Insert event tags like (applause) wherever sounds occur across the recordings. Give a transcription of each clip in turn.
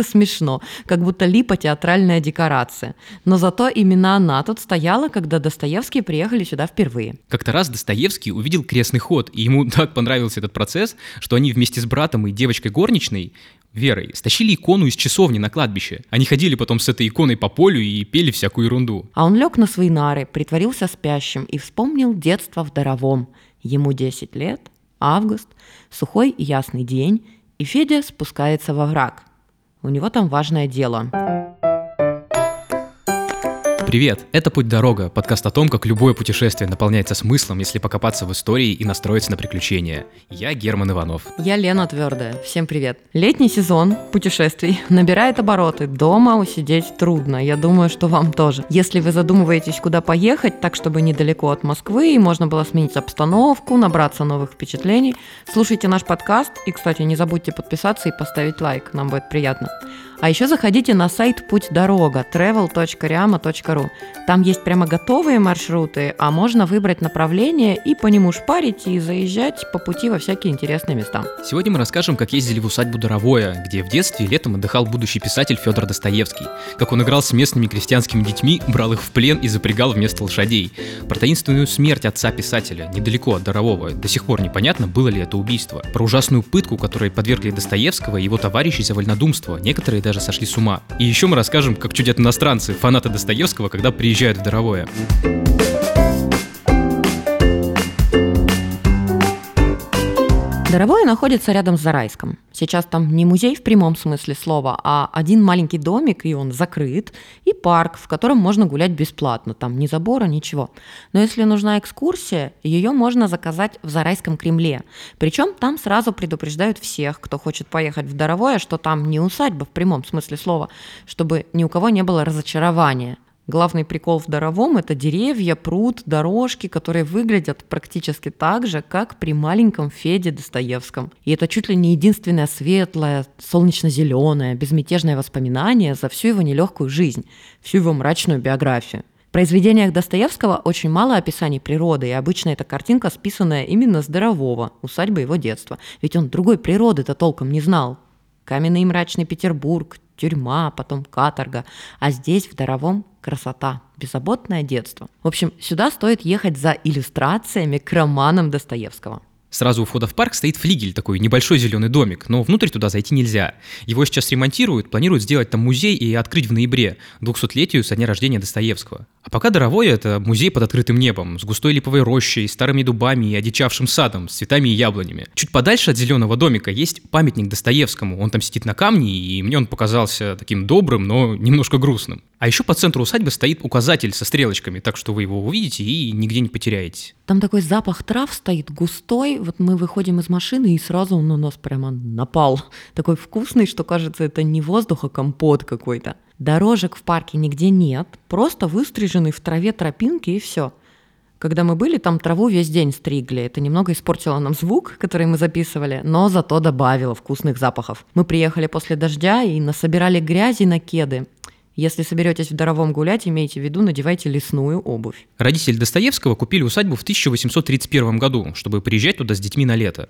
как-то смешно, как будто липа театральная декорация. Но зато именно она тут стояла, когда Достоевские приехали сюда впервые. Как-то раз Достоевский увидел крестный ход, и ему (laughs) так понравился этот процесс, что они вместе с братом и девочкой горничной Верой стащили икону из часовни на кладбище. Они ходили потом с этой иконой по полю и пели всякую ерунду. А он лег на свои нары, притворился спящим и вспомнил детство в Даровом. Ему 10 лет, август, сухой и ясный день, и Федя спускается во враг. У него там важное дело. Привет, это «Путь-дорога», подкаст о том, как любое путешествие наполняется смыслом, если покопаться в истории и настроиться на приключения. Я Герман Иванов. Я Лена Твердая. Всем привет. Летний сезон путешествий набирает обороты. Дома усидеть трудно. Я думаю, что вам тоже. Если вы задумываетесь, куда поехать, так, чтобы недалеко от Москвы, и можно было сменить обстановку, набраться новых впечатлений, слушайте наш подкаст. И, кстати, не забудьте подписаться и поставить лайк. Нам будет приятно. А еще заходите на сайт Путь Дорога travel.riama.ru. Там есть прямо готовые маршруты, а можно выбрать направление и по нему шпарить и заезжать по пути во всякие интересные места. Сегодня мы расскажем, как ездили в усадьбу Доровое, где в детстве летом отдыхал будущий писатель Федор Достоевский, как он играл с местными крестьянскими детьми, брал их в плен и запрягал вместо лошадей, про таинственную смерть отца писателя недалеко от Дорового, до сих пор непонятно, было ли это убийство, про ужасную пытку, которой подвергли Достоевского и его товарищей за вольнодумство, некоторые даже сошли с ума. И еще мы расскажем, как чудят иностранцы, фанаты Достоевского, когда приезжают в Доровое. Доровое находится рядом с Зарайском. Сейчас там не музей в прямом смысле слова, а один маленький домик, и он закрыт, и парк, в котором можно гулять бесплатно. Там ни забора, ничего. Но если нужна экскурсия, ее можно заказать в Зарайском Кремле. Причем там сразу предупреждают всех, кто хочет поехать в Доровое, что там не усадьба в прямом смысле слова, чтобы ни у кого не было разочарования. Главный прикол в Даровом – это деревья, пруд, дорожки, которые выглядят практически так же, как при маленьком Феде Достоевском. И это чуть ли не единственное светлое, солнечно-зеленое, безмятежное воспоминание за всю его нелегкую жизнь, всю его мрачную биографию. В произведениях Достоевского очень мало описаний природы, и обычно эта картинка списанная именно с Дарового, усадьбы его детства. Ведь он другой природы-то толком не знал. Каменный и мрачный Петербург, тюрьма, потом каторга. А здесь, в Даровом, красота, беззаботное детство. В общем, сюда стоит ехать за иллюстрациями к романам Достоевского. Сразу у входа в парк стоит флигель, такой небольшой зеленый домик, но внутрь туда зайти нельзя. Его сейчас ремонтируют, планируют сделать там музей и открыть в ноябре, 200-летию со дня рождения Достоевского. А пока Доровое – это музей под открытым небом, с густой липовой рощей, старыми дубами и одичавшим садом, с цветами и яблонями. Чуть подальше от зеленого домика есть памятник Достоевскому. Он там сидит на камне, и мне он показался таким добрым, но немножко грустным. А еще по центру усадьбы стоит указатель со стрелочками, так что вы его увидите и нигде не потеряете. Там такой запах трав стоит густой. Вот мы выходим из машины, и сразу он на нас прямо напал. Такой вкусный, что кажется, это не воздух, а компот какой-то. Дорожек в парке нигде нет, просто выстриженный в траве тропинки и все. Когда мы были, там траву весь день стригли. Это немного испортило нам звук, который мы записывали, но зато добавило вкусных запахов. Мы приехали после дождя и насобирали грязи на кеды. Если соберетесь в Даровом гулять, имейте в виду, надевайте лесную обувь. Родители Достоевского купили усадьбу в 1831 году, чтобы приезжать туда с детьми на лето.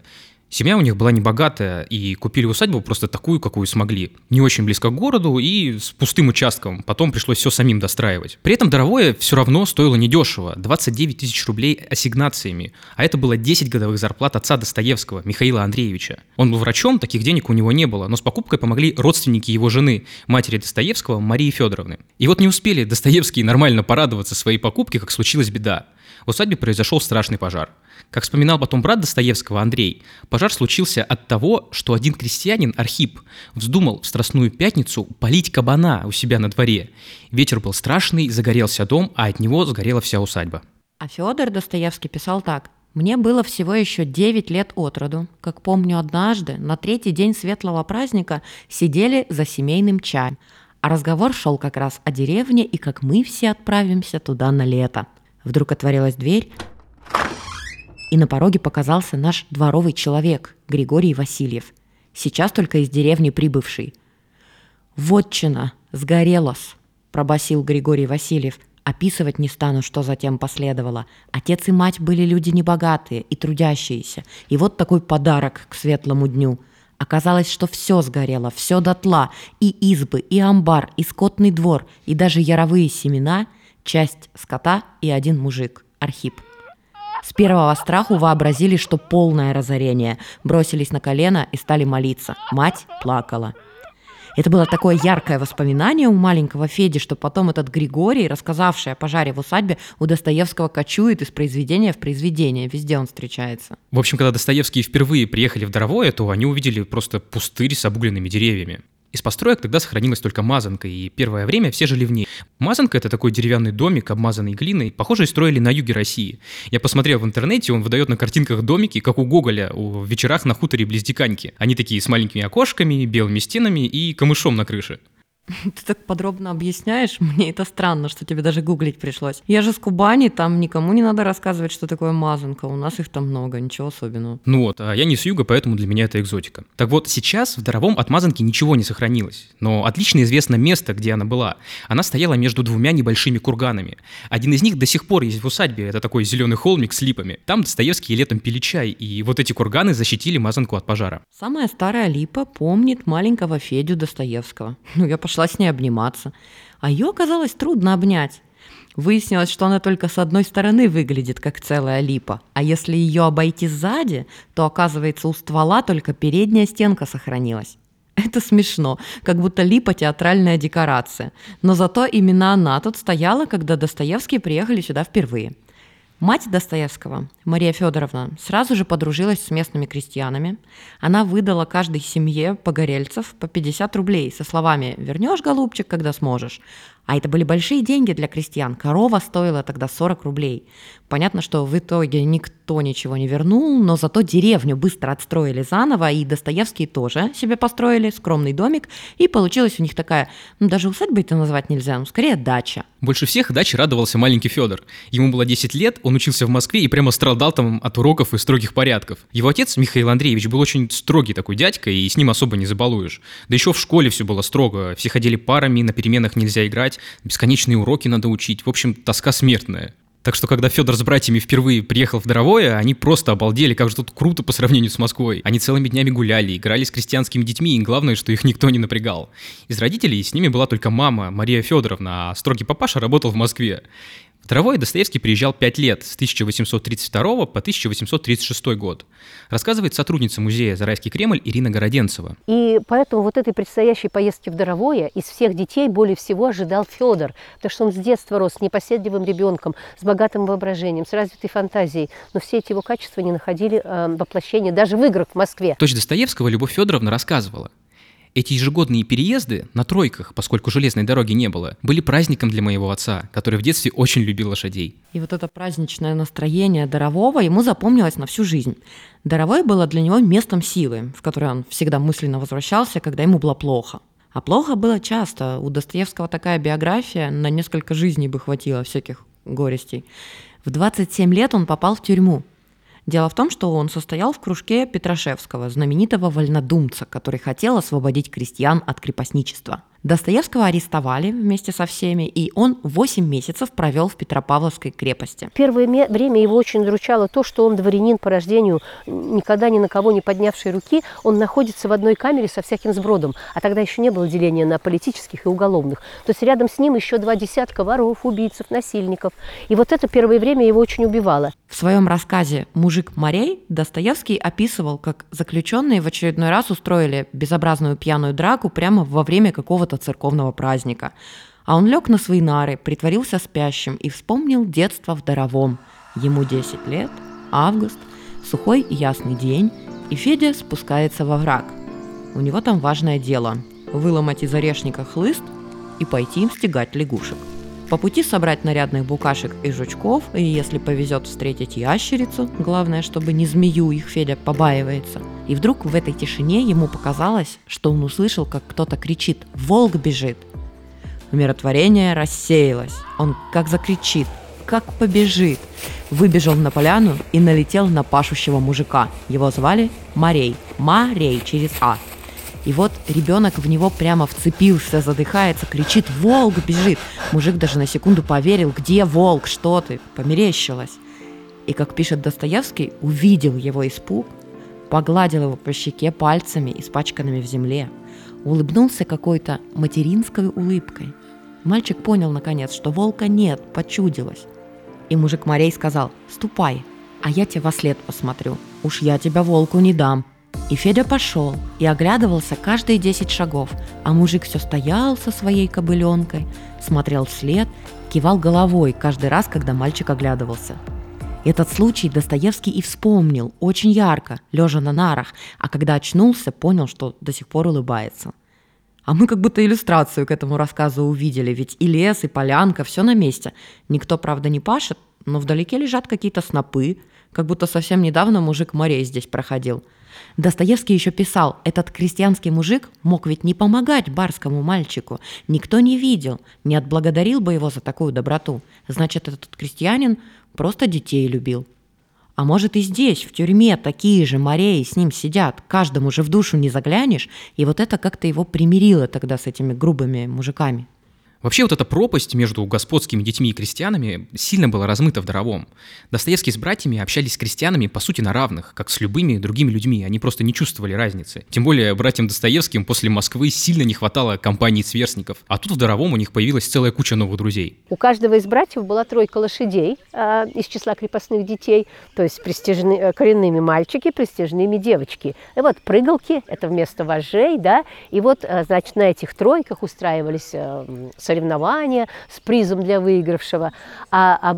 Семья у них была небогатая, и купили усадьбу просто такую, какую смогли. Не очень близко к городу и с пустым участком. Потом пришлось все самим достраивать. При этом Даровое все равно стоило недешево. 29 тысяч рублей ассигнациями. А это было 10 годовых зарплат отца Достоевского, Михаила Андреевича. Он был врачом, таких денег у него не было, но с покупкой помогли родственники его жены, матери Достоевского, Марии Федоровны. И вот не успели Достоевские нормально порадоваться своей покупке, как случилась беда. В усадьбе произошел страшный пожар. Как вспоминал потом брат Достоевского Андрей, пожар случился от того, что один крестьянин, Архип, вздумал в Страстную Пятницу полить кабана у себя на дворе. Ветер был страшный, загорелся дом, а от него сгорела вся усадьба. А Федор Достоевский писал так. Мне было всего еще 9 лет от роду. Как помню, однажды, на третий день светлого праздника, сидели за семейным чаем. А разговор шел как раз о деревне и как мы все отправимся туда на лето. Вдруг отворилась дверь, и на пороге показался наш дворовый человек, Григорий Васильев, сейчас только из деревни прибывший. «Вотчина! Сгорелась!» – пробасил Григорий Васильев. Описывать не стану, что затем последовало. Отец и мать были люди небогатые и трудящиеся. И вот такой подарок к светлому дню. Оказалось, что все сгорело, все дотла, и избы, и амбар, и скотный двор, и даже яровые семена, часть скота и один мужик, Архип. С первого страху вообразили, что полное разорение, бросились на колено и стали молиться. Мать плакала – это было такое яркое воспоминание у маленького Феди, что потом этот Григорий, рассказавший о пожаре в усадьбе, у Достоевского кочует из произведения в произведение. Везде он встречается. В общем, когда Достоевские впервые приехали в Даровое, то они увидели просто пустырь с обугленными деревьями. Из построек тогда сохранилась только мазанка, и первое время все жили в ней. Мазанка — это такой деревянный домик, обмазанный глиной, похожий строили на юге России. Я посмотрел в интернете, он выдает на картинках домики, как у Гоголя, у вечерах на хуторе близ Диканьки. Они такие с маленькими окошками, белыми стенами и камышом на крыше. (laughs) Ты так подробно объясняешь, (laughs) мне это странно, что тебе даже гуглить пришлось. Я же с Кубани, там никому не надо рассказывать, что такое мазанка, у нас их там много, ничего особенного. Ну вот, а я не с юга, поэтому для меня это экзотика. Так вот, сейчас в Даровом от мазанки ничего не сохранилось, но отлично известно место, где она была. Она стояла между двумя небольшими курганами. Один из них до сих пор есть в усадьбе, это такой зеленый холмик с липами. Там Достоевский летом пили чай, и вот эти курганы защитили мазанку от пожара. Самая старая липа помнит маленького Федю Достоевского. (laughs) Ну, я пошла с ней обниматься. А ее оказалось трудно обнять. Выяснилось, что она только с одной стороны выглядит как целая липа, а если ее обойти сзади, то оказывается у ствола только передняя стенка сохранилась. Это смешно, как будто липа театральная декорация. Но зато именно она тут стояла, когда Достоевские приехали сюда впервые – Мать Достоевского, Мария Федоровна, сразу же подружилась с местными крестьянами. Она выдала каждой семье погорельцев по 50 рублей со словами «Вернешь, голубчик, когда сможешь». А это были большие деньги для крестьян. Корова стоила тогда 40 рублей. Понятно, что в итоге никто ничего не вернул, но зато деревню быстро отстроили заново, и Достоевские тоже себе построили скромный домик, и получилась у них такая, ну даже усадьбой это назвать нельзя, ну скорее дача. Больше всех даче радовался маленький Федор. Ему было 10 лет, он учился в Москве и прямо страдал там от уроков и строгих порядков. Его отец, Михаил Андреевич, был очень строгий такой дядька, и с ним особо не забалуешь. Да еще в школе все было строго, все ходили парами, на переменах нельзя играть, бесконечные уроки надо учить, в общем, тоска смертная. Так что, когда Федор с братьями впервые приехал в Даровое, они просто обалдели, как же тут круто по сравнению с Москвой. Они целыми днями гуляли, играли с крестьянскими детьми, и главное, что их никто не напрягал. Из родителей с ними была только мама, Мария Федоровна, а строгий папаша работал в Москве. Травой Достоевский приезжал пять лет, с 1832 по 1836 год. Рассказывает сотрудница музея «Зарайский Кремль» Ирина Городенцева. И поэтому вот этой предстоящей поездки в Даровое из всех детей более всего ожидал Федор, потому что он с детства рос непоседливым ребенком, с богатым воображением, с развитой фантазией. Но все эти его качества не находили э, воплощения даже в играх в Москве. Дочь Достоевского Любовь Федоровна рассказывала. Эти ежегодные переезды на тройках, поскольку железной дороги не было, были праздником для моего отца, который в детстве очень любил лошадей. И вот это праздничное настроение Дарового ему запомнилось на всю жизнь. Даровой было для него местом силы, в которое он всегда мысленно возвращался, когда ему было плохо. А плохо было часто. У Достоевского такая биография, на несколько жизней бы хватило всяких горестей. В 27 лет он попал в тюрьму. Дело в том, что он состоял в кружке Петрашевского, знаменитого вольнодумца, который хотел освободить крестьян от крепостничества. Достоевского арестовали вместе со всеми, и он 8 месяцев провел в Петропавловской крепости. Первое время его очень удручало то, что он дворянин по рождению, никогда ни на кого не поднявший руки, он находится в одной камере со всяким сбродом, а тогда еще не было деления на политических и уголовных. То есть рядом с ним еще два десятка воров, убийцев, насильников. И вот это первое время его очень убивало. В своем рассказе «Мужик морей» Достоевский описывал, как заключенные в очередной раз устроили безобразную пьяную драку прямо во время какого-то какого-то церковного праздника. А он лег на свои нары, притворился спящим и вспомнил детство в Даровом. Ему 10 лет, август, сухой и ясный день, и Федя спускается во враг. У него там важное дело – выломать из орешника хлыст и пойти им стегать лягушек. По пути собрать нарядных букашек и жучков, и если повезет встретить ящерицу, главное, чтобы не змею их Федя побаивается. И вдруг в этой тишине ему показалось, что он услышал, как кто-то кричит «Волк бежит!». Умиротворение рассеялось. Он как закричит, как побежит. Выбежал на поляну и налетел на пашущего мужика. Его звали Марей. Марей через А. И вот ребенок в него прямо вцепился, задыхается, кричит «Волк бежит!». Мужик даже на секунду поверил «Где волк? Что ты?» Померещилось. И, как пишет Достоевский, увидел его испуг, погладил его по щеке пальцами, испачканными в земле, улыбнулся какой-то материнской улыбкой. Мальчик понял, наконец, что волка нет, почудилось. И мужик Морей сказал «Ступай, а я тебе во след посмотрю. Уж я тебя волку не дам». И Федя пошел и оглядывался каждые десять шагов, а мужик все стоял со своей кобыленкой, смотрел вслед, кивал головой каждый раз, когда мальчик оглядывался. Этот случай Достоевский и вспомнил очень ярко, лежа на нарах, а когда очнулся, понял, что до сих пор улыбается. А мы как будто иллюстрацию к этому рассказу увидели, ведь и лес, и полянка, все на месте. Никто, правда, не пашет, но вдалеке лежат какие-то снопы, как будто совсем недавно мужик морей здесь проходил. Достоевский еще писал, этот крестьянский мужик мог ведь не помогать барскому мальчику. Никто не видел, не отблагодарил бы его за такую доброту. Значит, этот крестьянин просто детей любил. А может и здесь, в тюрьме, такие же мореи с ним сидят, каждому же в душу не заглянешь, и вот это как-то его примирило тогда с этими грубыми мужиками. Вообще вот эта пропасть между господскими детьми и крестьянами сильно была размыта в Даровом. Достоевский с братьями общались с крестьянами по сути на равных, как с любыми другими людьми, они просто не чувствовали разницы. Тем более братьям Достоевским после Москвы сильно не хватало компании сверстников, а тут в Даровом у них появилась целая куча новых друзей. У каждого из братьев была тройка лошадей э, из числа крепостных детей, то есть престижные, э, коренными мальчики, престижными девочки. И вот прыгалки, это вместо вожжей, да, и вот, э, значит, на этих тройках устраивались э, соревнования с призом для выигравшего. А, а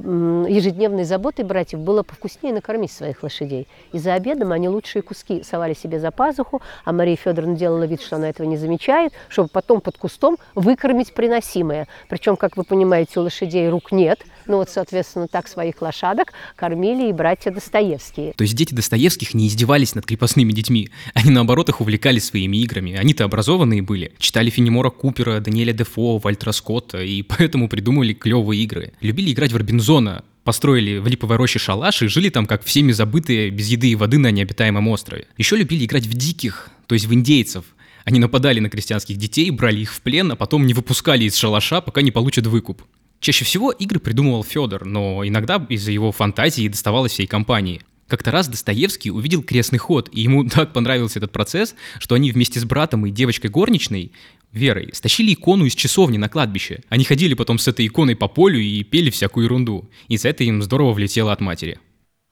ежедневной заботой братьев было повкуснее накормить своих лошадей. И за обедом они лучшие куски совали себе за пазуху, а Мария Федоровна делала вид, что она этого не замечает, чтобы потом под кустом выкормить приносимое. Причем, как вы понимаете, у лошадей рук нет, ну вот, соответственно, так своих лошадок кормили и братья Достоевские. То есть дети Достоевских не издевались над крепостными детьми, они наоборот их увлекались своими играми. Они-то образованные были, читали Фенемора Купера, Даниэля Дефо, Вальтера Скотта, и (laughs) поэтому придумали клевые игры. Любили играть в Робинзона, построили в липовой роще шалаш и жили там, как всеми забытые, без еды и воды на необитаемом острове. Еще любили играть в диких, то есть в индейцев. Они нападали на крестьянских детей, брали их в плен, а потом не выпускали из шалаша, пока не получат выкуп. Чаще всего игры придумывал Федор, но иногда из-за его фантазии доставалось всей компании. Как-то раз Достоевский увидел крестный ход, и ему (laughs) так понравился этот процесс, что они вместе с братом и девочкой горничной, Верой, стащили икону из часовни на кладбище. Они ходили потом с этой иконой по полю и пели всякую ерунду. И за это им здорово влетело от матери.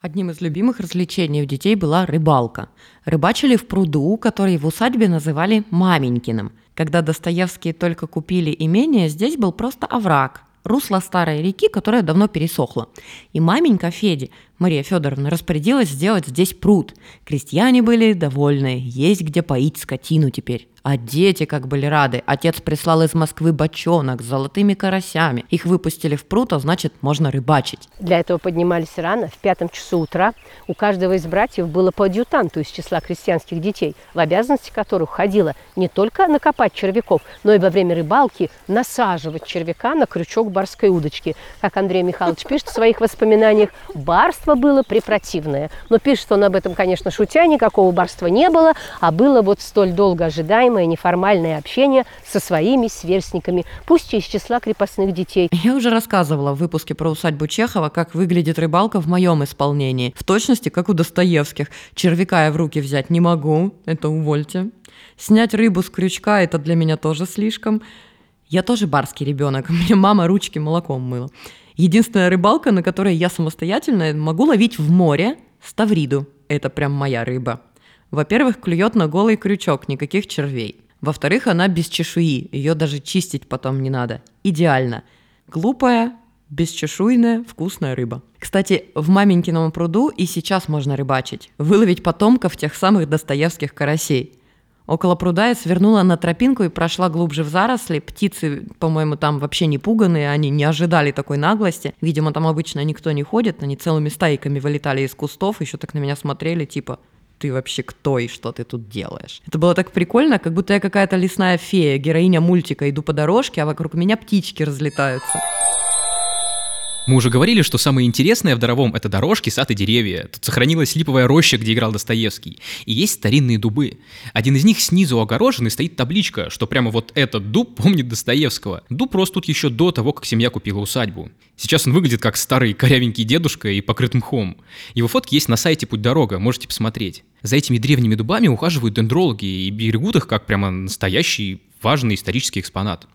Одним из любимых развлечений у детей была рыбалка. Рыбачили в пруду, который в усадьбе называли «маменькиным». Когда Достоевские только купили имение, здесь был просто овраг, русло старой реки, которая давно пересохла. И маменька Феди, Мария Федоровна, распорядилась сделать здесь пруд. Крестьяне были довольны, есть где поить скотину теперь. А дети как были рады. Отец прислал из Москвы бочонок с золотыми карасями. Их выпустили в пруд, а значит, можно рыбачить. Для этого поднимались рано, в пятом часу утра. У каждого из братьев было по адъютанту из числа крестьянских детей, в обязанности которых входило не только накопать червяков, но и во время рыбалки насаживать червяка на крючок барской удочки. Как Андрей Михайлович пишет в своих воспоминаниях, барство было препротивное. Но пишет он об этом, конечно, шутя, никакого барства не было, а было вот столь долго ожидаемое называемое неформальное общение со своими сверстниками, пусть и из числа крепостных детей. Я уже рассказывала в выпуске про усадьбу Чехова, как выглядит рыбалка в моем исполнении. В точности, как у Достоевских. Червяка я в руки взять не могу, это увольте. Снять рыбу с крючка – это для меня тоже слишком. Я тоже барский ребенок, (laughs) мне мама ручки молоком мыла. Единственная рыбалка, на которой я самостоятельно могу ловить в море – ставриду. Это прям моя рыба. Во-первых, клюет на голый крючок, никаких червей. Во-вторых, она без чешуи, ее даже чистить потом не надо. Идеально. Глупая, бесчешуйная, вкусная рыба. Кстати, в маменькином пруду и сейчас можно рыбачить, выловить потомков тех самых достоевских карасей. Около пруда я свернула на тропинку и прошла глубже в заросли. Птицы, по-моему, там вообще не пуганные, они не ожидали такой наглости. Видимо, там обычно никто не ходит, они целыми стайками вылетали из кустов, еще так на меня смотрели, типа, ты вообще кто и что ты тут делаешь. Это было так прикольно, как будто я какая-то лесная фея, героиня мультика, иду по дорожке, а вокруг меня птички разлетаются. Мы уже говорили, что самое интересное в Даровом — это дорожки, сад и деревья. Тут сохранилась липовая роща, где играл Достоевский. И есть старинные дубы. Один из них снизу огорожен и стоит табличка, что прямо вот этот дуб помнит Достоевского. Дуб рос тут еще до того, как семья купила усадьбу. Сейчас он выглядит как старый корявенький дедушка и покрыт мхом. Его фотки есть на сайте «Путь дорога», можете посмотреть. За этими древними дубами ухаживают дендрологи и берегут их как прямо настоящий важный исторический экспонат.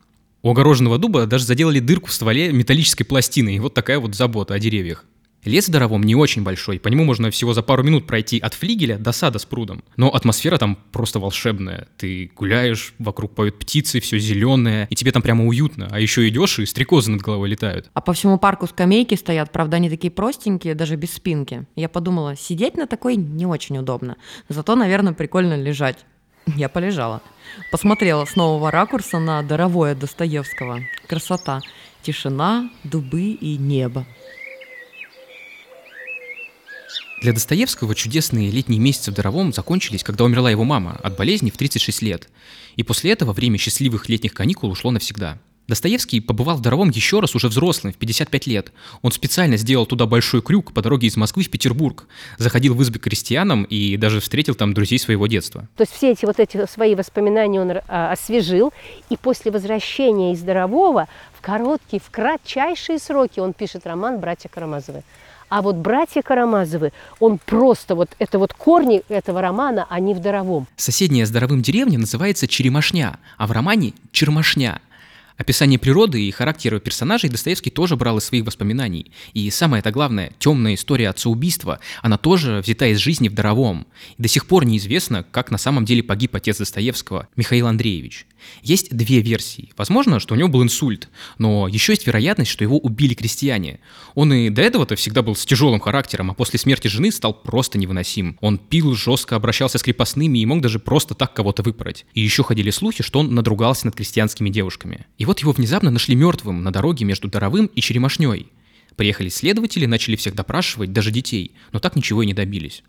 У огороженного дуба даже заделали дырку в стволе металлической пластиной, и вот такая вот забота о деревьях. Лес в Даровом не очень большой, по нему можно всего за пару минут пройти от флигеля до сада с прудом. Но атмосфера там просто волшебная. Ты гуляешь, вокруг поют птицы, все зеленое, и тебе там прямо уютно. А еще идешь, и стрекозы над головой летают. А по всему парку скамейки стоят, правда, они такие простенькие, даже без спинки. Я подумала, сидеть на такой не очень удобно. Зато, наверное, прикольно лежать. (laughs) Я полежала. Посмотрела с нового ракурса на даровое Достоевского. Красота. Тишина, дубы и небо. Для Достоевского чудесные летние месяцы в Даровом закончились, когда умерла его мама от болезни в 36 лет. И после этого время счастливых летних каникул ушло навсегда – Достоевский побывал в Даровом еще раз уже взрослым, в 55 лет. Он специально сделал туда большой крюк по дороге из Москвы в Петербург, заходил в избы крестьянам и даже встретил там друзей своего детства. То есть все эти вот эти свои воспоминания он а, освежил, и после возвращения из Дарового в короткие, в кратчайшие сроки он пишет роман «Братья Карамазовы». А вот братья Карамазовы, он просто вот, это вот корни этого романа, они в Даровом. Соседняя с Даровым деревня называется Черемашня, а в романе Чермашня – Описание природы и характера персонажей Достоевский тоже брал из своих воспоминаний. И самое это главное, темная история отца-убийства, она тоже взята из жизни в Даровом. И до сих пор неизвестно, как на самом деле погиб отец Достоевского, Михаил Андреевич. Есть две версии. Возможно, что у него был инсульт, но еще есть вероятность, что его убили крестьяне. Он и до этого-то всегда был с тяжелым характером, а после смерти жены стал просто невыносим. Он пил, жестко обращался с крепостными и мог даже просто так кого-то выпороть. И еще ходили слухи, что он надругался над крестьянскими девушками. И вот его внезапно нашли мертвым на дороге между Даровым и Черемашней. Приехали следователи, начали всех допрашивать, даже детей, но так ничего и не добились.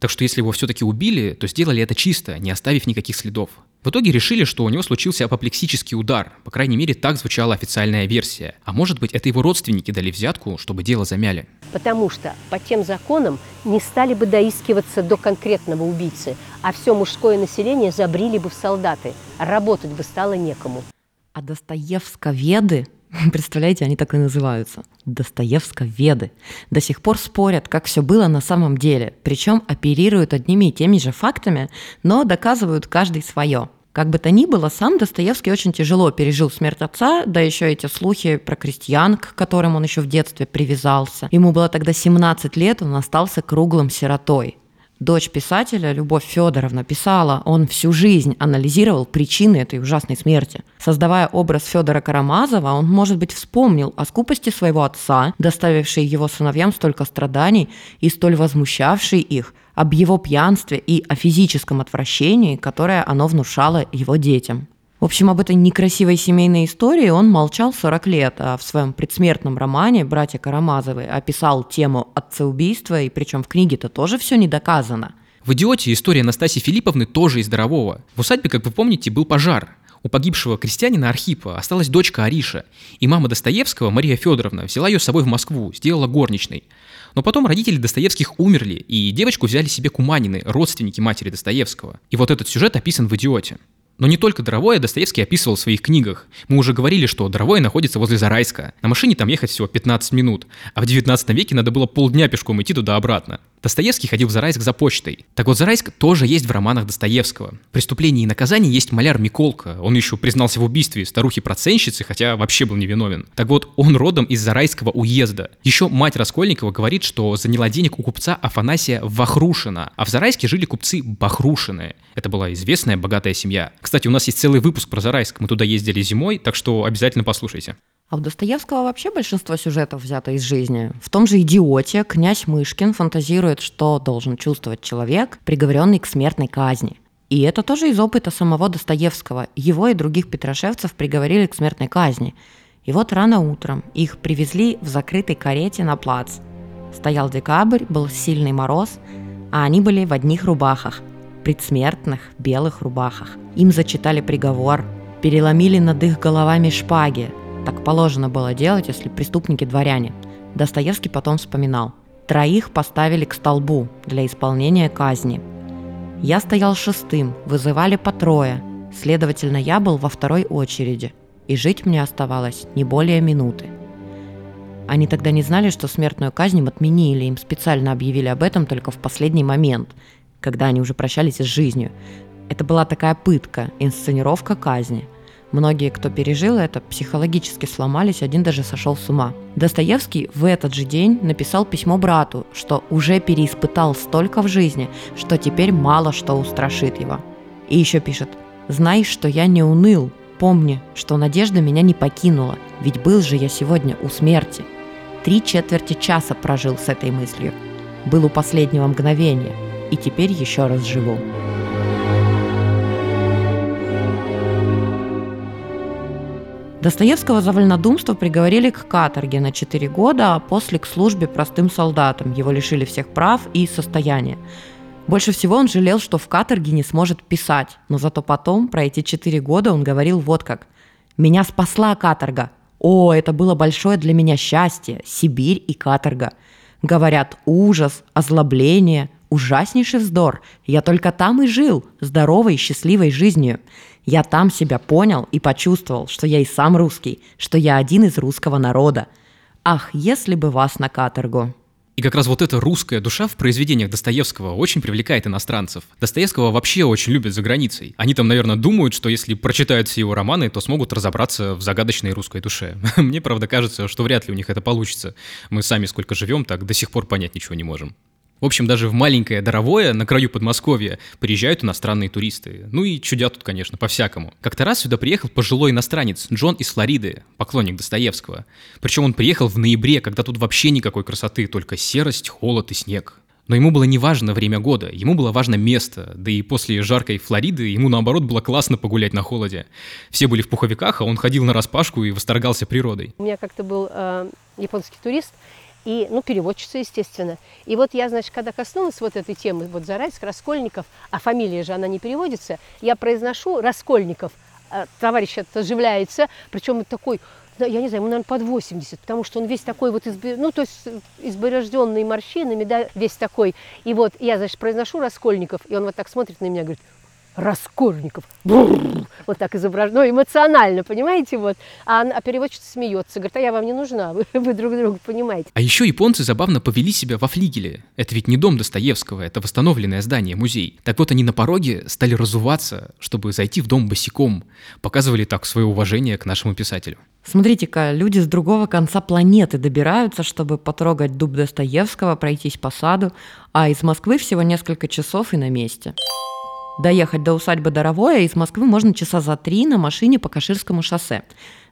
Так что если его все-таки убили, то сделали это чисто, не оставив никаких следов. В итоге решили, что у него случился апоплексический удар, по крайней мере так звучала официальная версия. А может быть это его родственники дали взятку, чтобы дело замяли. Потому что по тем законам не стали бы доискиваться до конкретного убийцы, а все мужское население забрили бы в солдаты, работать бы стало некому. А Достоевсковеды (laughs) Представляете, они так и называются. Достоевсковеды. До сих пор спорят, как все было на самом деле. Причем оперируют одними и теми же фактами, но доказывают каждый свое. Как бы то ни было, сам Достоевский очень тяжело пережил смерть отца, да еще эти слухи про крестьян, к которым он еще в детстве привязался. Ему было тогда 17 лет, он остался круглым сиротой. Дочь писателя, Любовь Федоровна, писала, он всю жизнь анализировал причины этой ужасной смерти. Создавая образ Федора Карамазова, он, может быть, вспомнил о скупости своего отца, доставившей его сыновьям столько страданий и столь возмущавшей их, об его пьянстве и о физическом отвращении, которое оно внушало его детям. В общем, об этой некрасивой семейной истории он молчал 40 лет, а в своем предсмертном романе «Братья Карамазовы» описал тему отцеубийства, и причем в книге-то тоже все не доказано. В «Идиоте» история Настасьи Филипповны тоже из Дарового. В усадьбе, как вы помните, был пожар. У погибшего крестьянина Архипа осталась дочка Ариша, и мама Достоевского, Мария Федоровна, взяла ее с собой в Москву, сделала горничной. Но потом родители Достоевских умерли, и девочку взяли себе Куманины, родственники матери Достоевского. И вот этот сюжет описан в «Идиоте». Но не только Доровое Достоевский описывал в своих книгах. Мы уже говорили, что Доровое находится возле Зарайска. На машине там ехать всего 15 минут, а в 19 веке надо было полдня пешком идти туда-обратно. Достоевский ходил в Зарайск за почтой. Так вот, Зарайск тоже есть в романах Достоевского. «Преступление и наказание» есть маляр Миколка. Он еще признался в убийстве старухи-проценщицы, хотя вообще был невиновен. Так вот, он родом из Зарайского уезда. Еще мать Раскольникова говорит, что заняла денег у купца Афанасия Вахрушина, а в Зарайске жили купцы Бахрушины. Это была известная богатая семья. Кстати, у нас есть целый выпуск про Зарайск. Мы туда ездили зимой, так что обязательно послушайте. А у Достоевского вообще большинство сюжетов взято из жизни. В том же «Идиоте» князь Мышкин фантазирует, что должен чувствовать человек, приговоренный к смертной казни. И это тоже из опыта самого Достоевского. Его и других петрошевцев приговорили к смертной казни. И вот рано утром их привезли в закрытой карете на плац. Стоял декабрь, был сильный мороз, а они были в одних рубахах, предсмертных белых рубахах. Им зачитали приговор, переломили над их головами шпаги, так положено было делать, если преступники дворяне. Достоевский потом вспоминал. Троих поставили к столбу для исполнения казни. Я стоял шестым, вызывали по трое. Следовательно, я был во второй очереди. И жить мне оставалось не более минуты. Они тогда не знали, что смертную казнь им отменили, им специально объявили об этом только в последний момент, когда они уже прощались с жизнью. Это была такая пытка, инсценировка казни. Многие, кто пережил это, психологически сломались, один даже сошел с ума. Достоевский в этот же день написал письмо брату, что уже переиспытал столько в жизни, что теперь мало что устрашит его. И еще пишет «Знай, что я не уныл, помни, что надежда меня не покинула, ведь был же я сегодня у смерти. Три четверти часа прожил с этой мыслью. Был у последнего мгновения. И теперь еще раз живу. Достоевского за вольнодумство приговорили к каторге на 4 года, а после к службе простым солдатам. Его лишили всех прав и состояния. Больше всего он жалел, что в каторге не сможет писать, но зато потом, про эти 4 года, он говорил вот как. «Меня спасла каторга. О, это было большое для меня счастье, Сибирь и каторга. Говорят, ужас, озлобление, ужаснейший вздор. Я только там и жил, здоровой счастливой жизнью. Я там себя понял и почувствовал, что я и сам русский, что я один из русского народа. Ах, если бы вас на каторгу. И как раз вот эта русская душа в произведениях Достоевского очень привлекает иностранцев. Достоевского вообще очень любят за границей. Они там, наверное, думают, что если прочитают все его романы, то смогут разобраться в загадочной русской душе. (laughs) Мне, правда, кажется, что вряд ли у них это получится. Мы сами сколько живем, так до сих пор понять ничего не можем. В общем, даже в маленькое Доровое, на краю Подмосковья, приезжают иностранные туристы. Ну и чудят тут, конечно, по-всякому. Как-то раз сюда приехал пожилой иностранец, Джон из Флориды, поклонник Достоевского. Причем он приехал в ноябре, когда тут вообще никакой красоты, только серость, холод и снег. Но ему было не важно время года, ему было важно место, да и после жаркой Флориды ему наоборот было классно погулять на холоде. Все были в пуховиках, а он ходил на распашку и восторгался природой. У меня как-то был э, японский турист, и, ну, переводчица, естественно. И вот я, значит, когда коснулась вот этой темы, вот Зарайск, Раскольников, а фамилия же, она не переводится, я произношу Раскольников, а товарищ оживляется, причем такой, я не знаю, ему, наверное, под 80, потому что он весь такой вот, изби... ну, то есть изборожденный морщинами, да, весь такой. И вот я, значит, произношу Раскольников, и он вот так смотрит на меня, говорит, Раскольников. Вот так изображено, ну, эмоционально, понимаете, вот. А, а переводчица смеется, говорит, а я вам не нужна, вы, вы друг друга понимаете. А еще японцы забавно повели себя во флигеле. Это ведь не дом Достоевского, это восстановленное здание, музей. Так вот они на пороге стали разуваться, чтобы зайти в дом босиком. Показывали так свое уважение к нашему писателю. Смотрите-ка, люди с другого конца планеты добираются, чтобы потрогать дуб Достоевского, пройтись по саду, а из Москвы всего несколько часов и на месте. Доехать до усадьбы Доровое из Москвы можно часа за три на машине по Каширскому шоссе.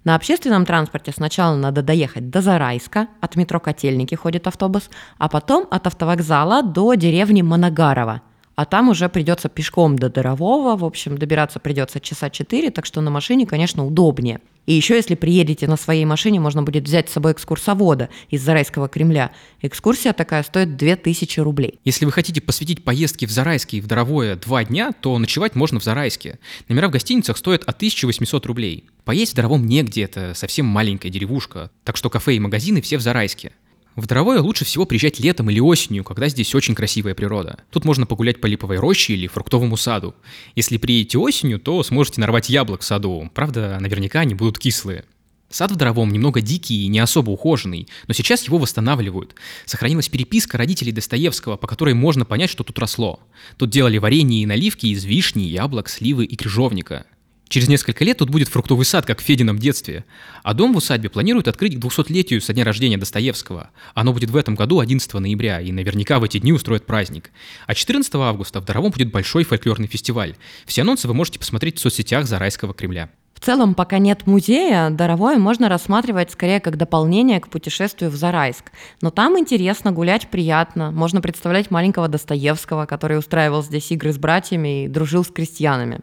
На общественном транспорте сначала надо доехать до Зарайска, от метро Котельники ходит автобус, а потом от автовокзала до деревни Моногарова. А там уже придется пешком до Дорового, в общем, добираться придется часа четыре, так что на машине, конечно, удобнее. И еще, если приедете на своей машине, можно будет взять с собой экскурсовода из Зарайского Кремля. Экскурсия такая стоит 2000 рублей. Если вы хотите посвятить поездке в Зарайске и в Доровое два дня, то ночевать можно в Зарайске. Номера в гостиницах стоят от 1800 рублей. Поесть в Доровом негде, это совсем маленькая деревушка. Так что кафе и магазины все в Зарайске. В Доровое лучше всего приезжать летом или осенью, когда здесь очень красивая природа. Тут можно погулять по липовой роще или фруктовому саду. Если приедете осенью, то сможете нарвать яблок в саду. Правда, наверняка они будут кислые. Сад в Доровом немного дикий и не особо ухоженный, но сейчас его восстанавливают. Сохранилась переписка родителей Достоевского, по которой можно понять, что тут росло. Тут делали варенье и наливки из вишни, яблок, сливы и крыжовника. Через несколько лет тут будет фруктовый сад, как в Федином детстве. А дом в усадьбе планируют открыть к 200-летию со дня рождения Достоевского. Оно будет в этом году 11 ноября, и наверняка в эти дни устроят праздник. А 14 августа в Доровом будет большой фольклорный фестиваль. Все анонсы вы можете посмотреть в соцсетях Зарайского Кремля. В целом, пока нет музея, Доровое можно рассматривать скорее как дополнение к путешествию в Зарайск. Но там интересно, гулять приятно. Можно представлять маленького Достоевского, который устраивал здесь игры с братьями и дружил с крестьянами.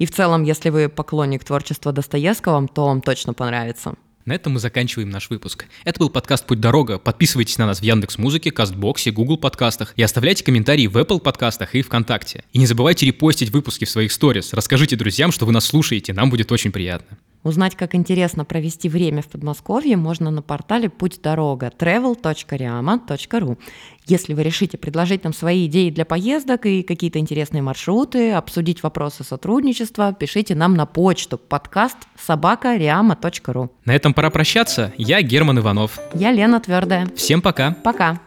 И в целом, если вы поклонник творчества Достоевского, то вам точно понравится. На этом мы заканчиваем наш выпуск. Это был подкаст «Путь дорога». Подписывайтесь на нас в Яндекс Музыке, Кастбоксе, Google подкастах и оставляйте комментарии в Apple подкастах и ВКонтакте. И не забывайте репостить выпуски в своих сторис. Расскажите друзьям, что вы нас слушаете, нам будет очень приятно. Узнать, как интересно провести время в Подмосковье, можно на портале «Путь дорога» travel.riama.ru. Если вы решите предложить нам свои идеи для поездок и какие-то интересные маршруты, обсудить вопросы сотрудничества, пишите нам на почту подкаст собака.riama.ru. На этом пора прощаться. Я Герман Иванов. Я Лена Твердая. Всем пока. Пока.